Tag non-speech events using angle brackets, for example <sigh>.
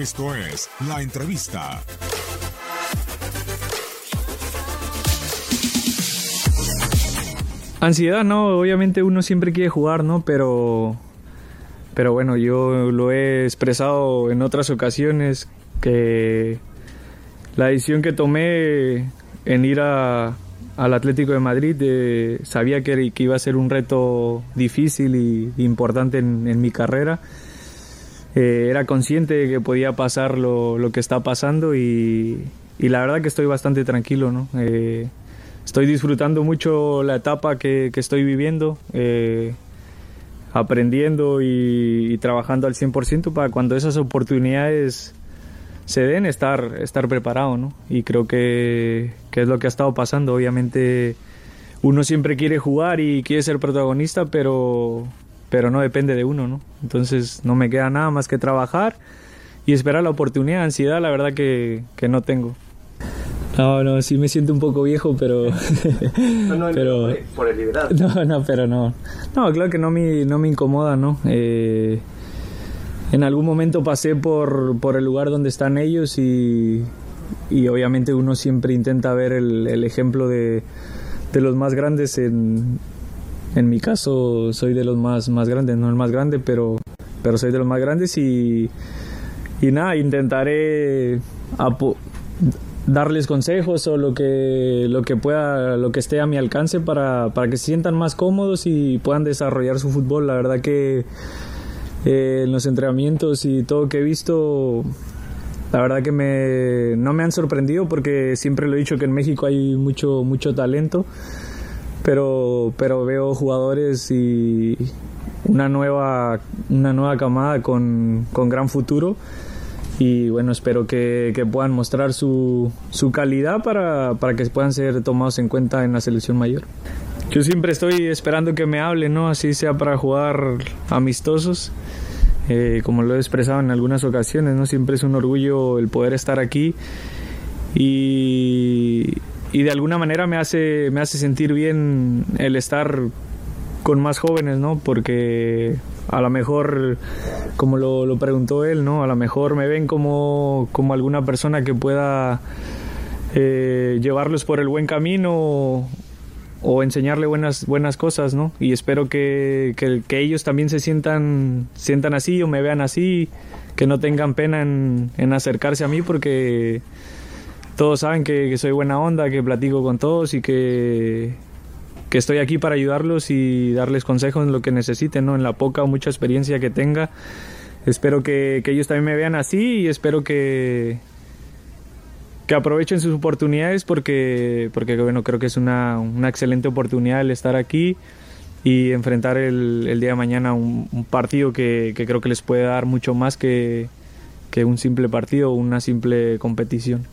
Esto es La Entrevista. Ansiedad, no, obviamente uno siempre quiere jugar, ¿no? Pero, pero bueno, yo lo he expresado en otras ocasiones que la decisión que tomé en ir a, al Atlético de Madrid eh, sabía que, que, iba a ser un reto difícil y importante en, en mi carrera. Eh, era consciente de que podía pasar lo, lo que está pasando y, y, la verdad que estoy bastante tranquilo, ¿no? Eh, estoy disfrutando mucho la etapa que, que estoy viviendo, eh, aprendiendo y, y, trabajando al 100% para cuando esas oportunidades se den, estar, estar preparado, ¿no? Y creo que, que es lo que ha estado pasando. Obviamente uno siempre quiere jugar y quiere ser protagonista, pero, pero no depende de uno, ¿no? Entonces no me queda nada más que trabajar y esperar la oportunidad. Ansiedad, la verdad que, que no tengo. No, no, sí me siento un poco viejo, pero... <laughs> no, <laughs> no, pero por el liderazgo. <laughs> No, no, pero no. No, claro que no me, no me incomoda, ¿no? Eh, en algún momento pasé por, por el lugar donde están ellos y, y obviamente uno siempre intenta ver el, el ejemplo de, de, los más grandes. En, en mi caso soy de los más, más grandes, no el más grande, pero, pero soy de los más grandes y, y nada, intentaré darles consejos o lo que, lo que pueda, lo que esté a mi alcance para, para que se sientan más cómodos y puedan desarrollar su fútbol. La verdad que eh, en los entrenamientos y todo que he visto, la verdad que me, no me han sorprendido porque siempre lo he dicho que en México hay mucho, mucho talento, pero, pero veo jugadores y una nueva, una nueva camada con, con gran futuro y bueno, espero que, que puedan mostrar su, su calidad para, para, que puedan ser tomados en cuenta en la selección mayor. Yo siempre estoy esperando que me hablen, ¿no? Así sea para jugar amistosos. Eh, como lo he expresado en algunas ocasiones, ¿no? Siempre es un orgullo el poder estar aquí y, y de alguna manera me hace, me hace sentir bien el estar con más jóvenes, ¿no? Porque a lo mejor, como lo, lo, preguntó él, ¿no? A lo mejor me ven como, como alguna persona que pueda eh, llevarlos por el buen camino o, enseñarle buenas, buenas cosas, ¿no? Y espero que, que, que, ellos también se sientan, sientan así o me vean así, que no tengan pena en, en acercarse a mí porque todos saben que, soy buena onda, que platico con todos y que que estoy aquí para ayudarlos y darles consejos en lo que necesiten, ¿no? en la poca o mucha experiencia que tenga. Espero que, que ellos también me vean así y espero que, que aprovechen sus oportunidades porque, porque bueno, creo que es una, una excelente oportunidad el estar aquí y enfrentar el, el día de mañana un, un partido que, que, creo que les puede dar mucho más que, que un simple partido o una simple competición.